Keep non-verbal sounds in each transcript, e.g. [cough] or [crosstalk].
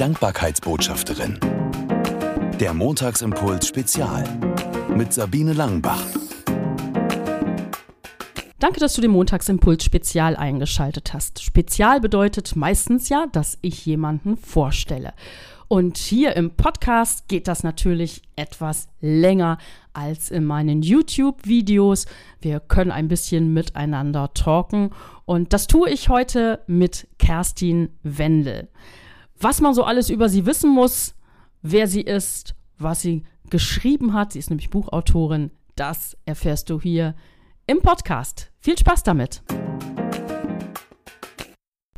Dankbarkeitsbotschafterin. Der Montagsimpuls Spezial mit Sabine Langenbach. Danke, dass du den Montagsimpuls Spezial eingeschaltet hast. Spezial bedeutet meistens ja, dass ich jemanden vorstelle. Und hier im Podcast geht das natürlich etwas länger als in meinen YouTube-Videos. Wir können ein bisschen miteinander talken. Und das tue ich heute mit Kerstin Wendel. Was man so alles über sie wissen muss, wer sie ist, was sie geschrieben hat, sie ist nämlich Buchautorin, das erfährst du hier im Podcast. Viel Spaß damit!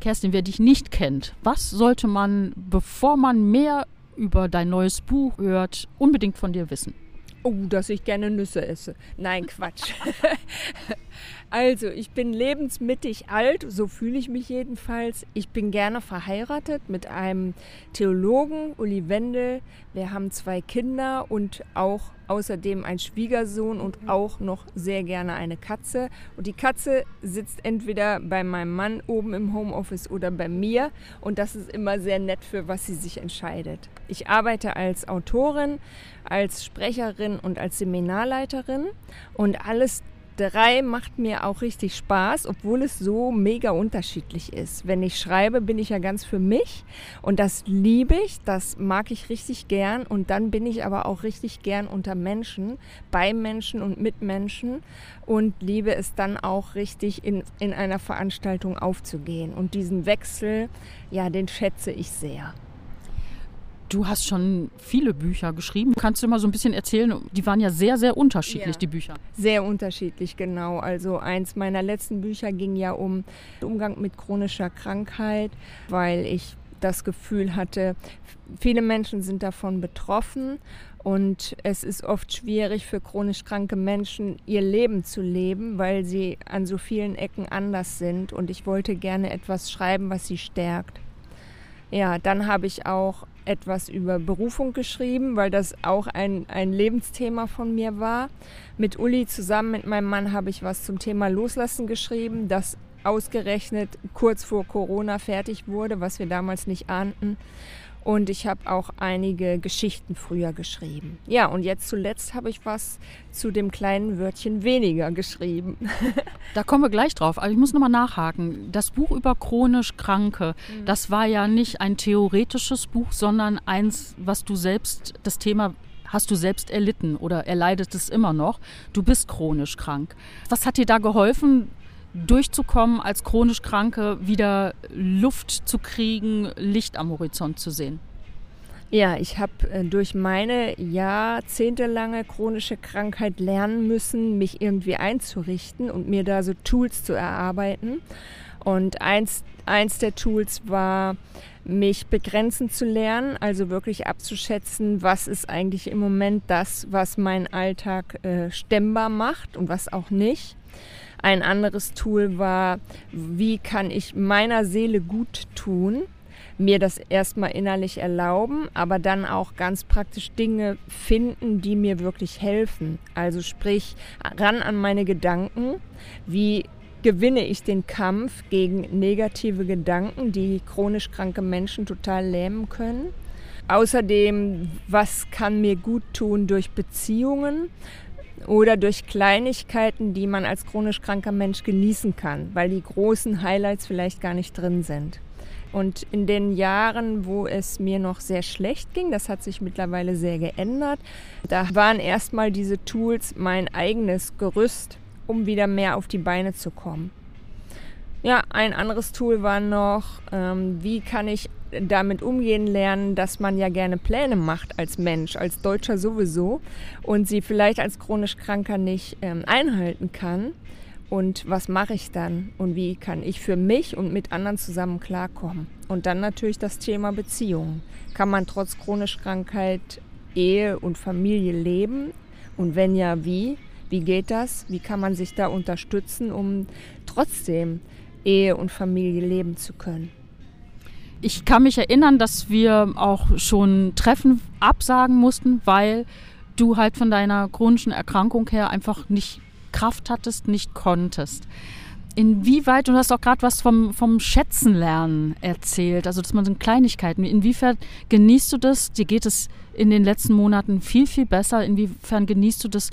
Kerstin, wer dich nicht kennt, was sollte man, bevor man mehr über dein neues Buch hört, unbedingt von dir wissen? Oh, dass ich gerne Nüsse esse. Nein, Quatsch. [laughs] also, ich bin lebensmittig alt, so fühle ich mich jedenfalls. Ich bin gerne verheiratet mit einem Theologen, Uli Wendel. Wir haben zwei Kinder und auch außerdem einen Schwiegersohn und auch noch sehr gerne eine Katze. Und die Katze sitzt entweder bei meinem Mann oben im Homeoffice oder bei mir. Und das ist immer sehr nett, für was sie sich entscheidet. Ich arbeite als Autorin, als Sprecherin und als Seminarleiterin. Und alles drei macht mir auch richtig Spaß, obwohl es so mega unterschiedlich ist. Wenn ich schreibe, bin ich ja ganz für mich und das liebe ich, das mag ich richtig gern und dann bin ich aber auch richtig gern unter Menschen, bei Menschen und mit Menschen und liebe es dann auch richtig in, in einer Veranstaltung aufzugehen und diesen Wechsel, ja, den schätze ich sehr. Du hast schon viele Bücher geschrieben. Kannst du mal so ein bisschen erzählen? Die waren ja sehr, sehr unterschiedlich, ja, die Bücher. Sehr unterschiedlich, genau. Also eins meiner letzten Bücher ging ja um Umgang mit chronischer Krankheit, weil ich das Gefühl hatte, viele Menschen sind davon betroffen und es ist oft schwierig für chronisch kranke Menschen, ihr Leben zu leben, weil sie an so vielen Ecken anders sind. Und ich wollte gerne etwas schreiben, was sie stärkt. Ja, dann habe ich auch etwas über Berufung geschrieben, weil das auch ein, ein Lebensthema von mir war. Mit Uli zusammen, mit meinem Mann, habe ich was zum Thema Loslassen geschrieben, das ausgerechnet kurz vor Corona fertig wurde, was wir damals nicht ahnten. Und ich habe auch einige Geschichten früher geschrieben. Ja, und jetzt zuletzt habe ich was zu dem kleinen Wörtchen weniger geschrieben. [laughs] da kommen wir gleich drauf. Aber ich muss nochmal nachhaken. Das Buch über chronisch Kranke, mhm. das war ja nicht ein theoretisches Buch, sondern eins, was du selbst, das Thema hast du selbst erlitten oder erleidet es immer noch. Du bist chronisch krank. Was hat dir da geholfen, durchzukommen, als chronisch Kranke wieder Luft zu kriegen, Licht am Horizont zu sehen? Ja, ich habe äh, durch meine jahrzehntelange chronische Krankheit lernen müssen, mich irgendwie einzurichten und mir da so Tools zu erarbeiten. Und eins, eins der Tools war, mich begrenzen zu lernen, also wirklich abzuschätzen, was ist eigentlich im Moment das, was meinen Alltag äh, stemmbar macht und was auch nicht. Ein anderes Tool war, wie kann ich meiner Seele gut tun, mir das erstmal innerlich erlauben, aber dann auch ganz praktisch Dinge finden, die mir wirklich helfen. Also sprich, ran an meine Gedanken, wie gewinne ich den Kampf gegen negative Gedanken, die chronisch kranke Menschen total lähmen können. Außerdem, was kann mir gut tun durch Beziehungen? Oder durch Kleinigkeiten, die man als chronisch kranker Mensch genießen kann, weil die großen Highlights vielleicht gar nicht drin sind. Und in den Jahren, wo es mir noch sehr schlecht ging, das hat sich mittlerweile sehr geändert, da waren erstmal diese Tools mein eigenes Gerüst, um wieder mehr auf die Beine zu kommen. Ja, ein anderes Tool war noch, ähm, wie kann ich damit umgehen lernen, dass man ja gerne Pläne macht als Mensch, als Deutscher sowieso und sie vielleicht als chronisch Kranker nicht ähm, einhalten kann. Und was mache ich dann und wie kann ich für mich und mit anderen zusammen klarkommen? Und dann natürlich das Thema Beziehungen. Kann man trotz chronisch Krankheit Ehe und Familie leben? Und wenn ja, wie? Wie geht das? Wie kann man sich da unterstützen, um trotzdem Ehe und Familie leben zu können? Ich kann mich erinnern, dass wir auch schon Treffen absagen mussten, weil du halt von deiner chronischen Erkrankung her einfach nicht Kraft hattest, nicht konntest. Inwieweit, du hast auch gerade was vom, vom Schätzenlernen erzählt, also dass man so Kleinigkeiten, inwiefern genießt du das? Dir geht es in den letzten Monaten viel, viel besser. Inwiefern genießt du das,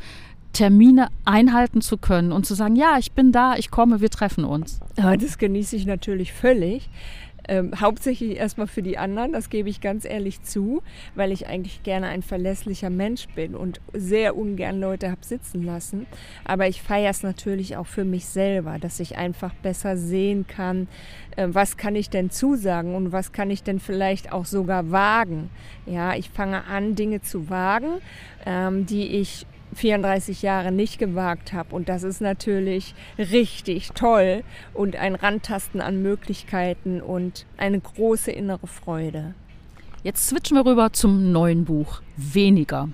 Termine einhalten zu können und zu sagen, ja, ich bin da, ich komme, wir treffen uns? Ja, das genieße ich natürlich völlig. Ähm, hauptsächlich erstmal für die anderen, das gebe ich ganz ehrlich zu, weil ich eigentlich gerne ein verlässlicher Mensch bin und sehr ungern Leute habe sitzen lassen. Aber ich feiere es natürlich auch für mich selber, dass ich einfach besser sehen kann, äh, was kann ich denn zusagen und was kann ich denn vielleicht auch sogar wagen. Ja, ich fange an, Dinge zu wagen, ähm, die ich 34 Jahre nicht gewagt habe. Und das ist natürlich richtig toll und ein Randtasten an Möglichkeiten und eine große innere Freude. Jetzt switchen wir rüber zum neuen Buch. Weniger. Mhm.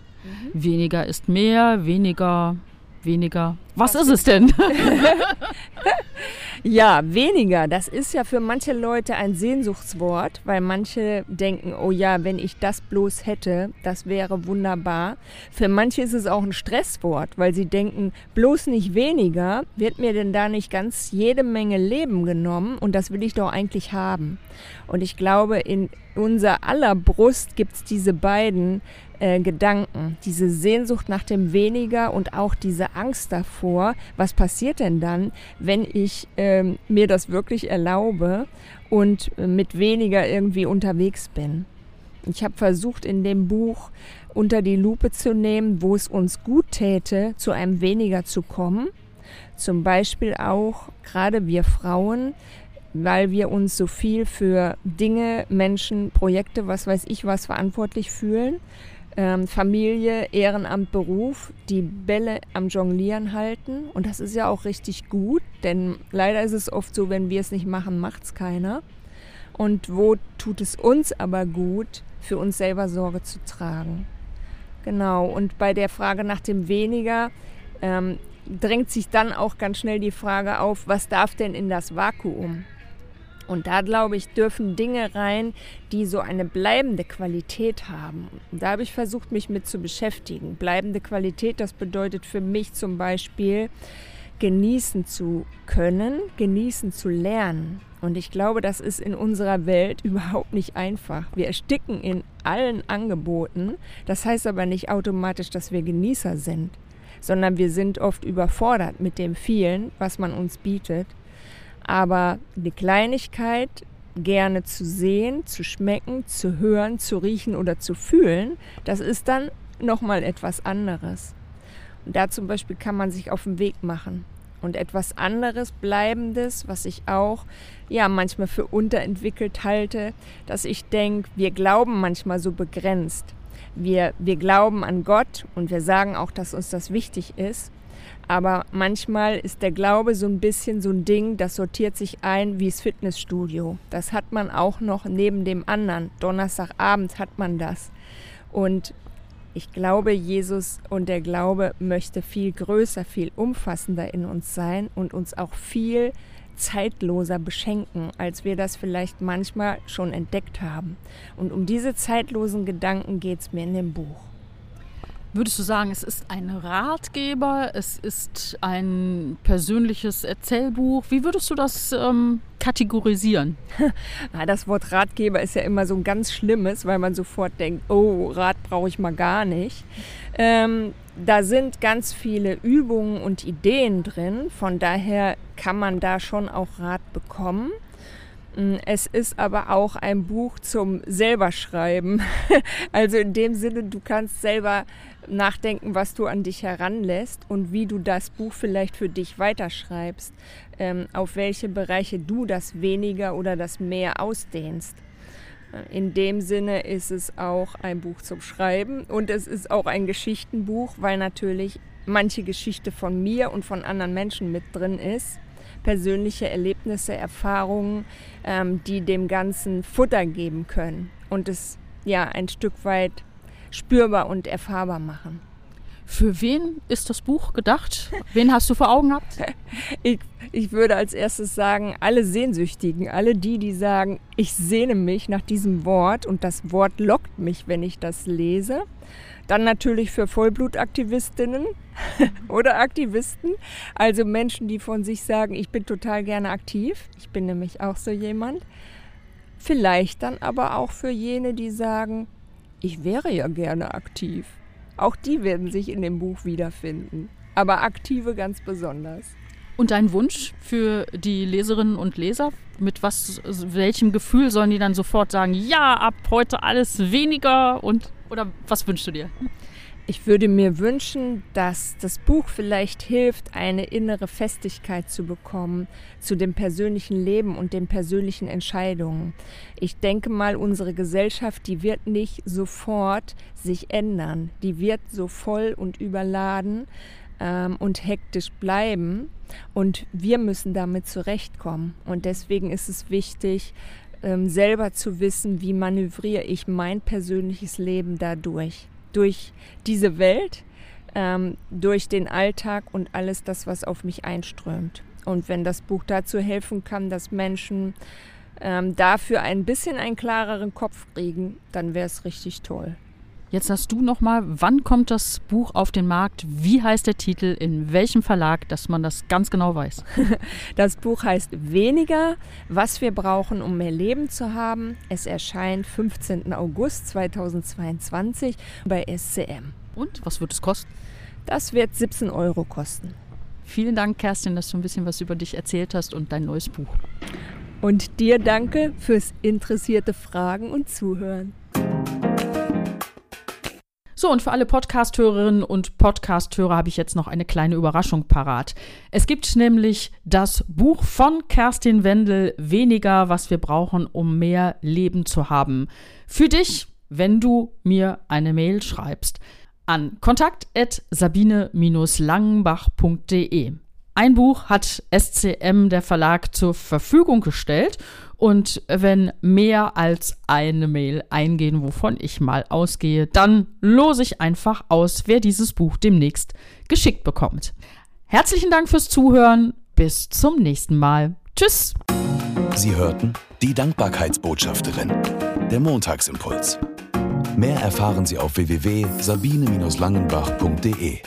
Weniger ist mehr, weniger, weniger. Was, Was ist es denn? [laughs] [laughs] Ja, weniger. Das ist ja für manche Leute ein Sehnsuchtswort, weil manche denken, oh ja, wenn ich das bloß hätte, das wäre wunderbar. Für manche ist es auch ein Stresswort, weil sie denken, bloß nicht weniger, wird mir denn da nicht ganz jede Menge Leben genommen und das will ich doch eigentlich haben. Und ich glaube, in unser aller Brust gibt es diese beiden äh, Gedanken, diese Sehnsucht nach dem Weniger und auch diese Angst davor, was passiert denn dann, wenn ich äh, mir das wirklich erlaube und äh, mit weniger irgendwie unterwegs bin. Ich habe versucht, in dem Buch unter die Lupe zu nehmen, wo es uns gut täte, zu einem weniger zu kommen. Zum Beispiel auch gerade wir Frauen, weil wir uns so viel für Dinge, Menschen, Projekte, was weiß ich was verantwortlich fühlen ähm, Familie, Ehrenamt, Beruf, die Bälle am Jonglieren halten. Und das ist ja auch richtig gut, denn leider ist es oft so, wenn wir es nicht machen, macht es keiner. Und wo tut es uns aber gut, für uns selber Sorge zu tragen? Genau, und bei der Frage nach dem Weniger ähm, drängt sich dann auch ganz schnell die Frage auf, was darf denn in das Vakuum? Und da, glaube ich, dürfen Dinge rein, die so eine bleibende Qualität haben. Und da habe ich versucht, mich mit zu beschäftigen. Bleibende Qualität, das bedeutet für mich zum Beispiel, genießen zu können, genießen zu lernen. Und ich glaube, das ist in unserer Welt [laughs] überhaupt nicht einfach. Wir ersticken in allen Angeboten. Das heißt aber nicht automatisch, dass wir Genießer sind, sondern wir sind oft überfordert mit dem vielen, was man uns bietet. Aber die Kleinigkeit gerne zu sehen, zu schmecken, zu hören, zu riechen oder zu fühlen, das ist dann nochmal etwas anderes. Und da zum Beispiel kann man sich auf den Weg machen. Und etwas anderes, Bleibendes, was ich auch ja manchmal für unterentwickelt halte, dass ich denke, wir glauben manchmal so begrenzt. Wir, wir glauben an Gott und wir sagen auch, dass uns das wichtig ist. Aber manchmal ist der Glaube so ein bisschen so ein Ding, das sortiert sich ein wie das Fitnessstudio. Das hat man auch noch neben dem anderen. Donnerstagabend hat man das. Und ich glaube, Jesus und der Glaube möchte viel größer, viel umfassender in uns sein und uns auch viel zeitloser beschenken, als wir das vielleicht manchmal schon entdeckt haben. Und um diese zeitlosen Gedanken geht es mir in dem Buch. Würdest du sagen, es ist ein Ratgeber, es ist ein persönliches Erzählbuch? Wie würdest du das ähm, kategorisieren? [laughs] das Wort Ratgeber ist ja immer so ein ganz schlimmes, weil man sofort denkt, oh, Rat brauche ich mal gar nicht. Ähm, da sind ganz viele Übungen und Ideen drin, von daher kann man da schon auch Rat bekommen. Mm, es ist aber auch ein Buch zum selberschreiben. [laughs] Also in dem Sinne, du kannst selber nachdenken, was du an dich heranlässt und wie du das Buch vielleicht für dich weiterschreibst, ähm, auf welche Bereiche du das weniger oder das mehr ausdehnst. In dem Sinne ist es auch ein Buch zum Schreiben und es ist auch ein Geschichtenbuch, weil natürlich manche Geschichte von mir und von anderen Menschen mit drin ist. Persönliche Erlebnisse, Erfahrungen, ähm, die dem Ganzen Futter geben können und es ja ein Stück weit spürbar und erfahrbar machen. Für wen ist das Buch gedacht? Wen hast du vor Augen gehabt? [laughs] Ich, ich würde als erstes sagen, alle Sehnsüchtigen, alle die, die sagen, ich sehne mich nach diesem Wort und das Wort lockt mich, wenn ich das lese. Dann natürlich für Vollblutaktivistinnen [laughs] oder Aktivisten, also Menschen, die von sich sagen, ich bin total gerne aktiv. Ich bin nämlich auch so jemand. Vielleicht dann aber auch für jene, die sagen, ich wäre ja gerne aktiv. Auch die werden sich in dem Buch wiederfinden, aber aktive ganz besonders. Und dein Wunsch für die Leserinnen und Leser? Mit was, welchem Gefühl sollen die dann sofort sagen, ja, ab heute alles weniger und oder was wünschst du dir? Ich würde mir wünschen, dass das Buch vielleicht hilft, eine innere Festigkeit zu bekommen zu dem persönlichen Leben und den persönlichen Entscheidungen. Ich denke mal, unsere Gesellschaft, die wird nicht sofort sich ändern. Die wird so voll und überladen ähm, und hektisch bleiben. Und wir müssen damit zurechtkommen. Und deswegen ist es wichtig, ähm, selber zu wissen, wie manövriere ich mein persönliches Leben dadurch durch diese Welt, ähm, durch den Alltag und alles das, was auf mich einströmt. Und wenn das Buch dazu helfen kann, dass Menschen ähm, dafür ein bisschen einen klareren Kopf kriegen, dann wäre es richtig toll. Jetzt sagst du nochmal, wann kommt das Buch auf den Markt? Wie heißt der Titel? In welchem Verlag? Dass man das ganz genau weiß. [laughs] Das Buch heißt Weniger, was wir brauchen, um mehr Leben zu haben. Es erscheint 15. August 2022 bei SCM. Und was wird es kosten? Das wird 17 Euro kosten. Vielen Dank, Kerstin, dass du ein bisschen was über dich erzählt hast und dein neues Buch. Und dir danke fürs interessierte Fragen und Zuhören. So, und für alle Podcasthörerinnen und Podcasthörer habe ich jetzt noch eine kleine Überraschung parat. Es gibt nämlich das Buch von Kerstin Wendel, Weniger, was wir brauchen, um mehr Leben zu haben. Für dich, wenn du mir eine Mail schreibst an kontakt.sabine-langenbach.de. Ein Buch hat SCM, der Verlag, zur Verfügung gestellt und wenn mehr als eine Mail eingehen, wovon ich mal ausgehe, dann lose ich einfach aus, wer dieses Buch demnächst geschickt bekommt. Herzlichen Dank fürs Zuhören. Bis zum nächsten Mal. Tschüss. Sie hörten die Dankbarkeitsbotschafterin, der Montagsimpuls. Mehr erfahren Sie auf www.sabine-langenbach.de.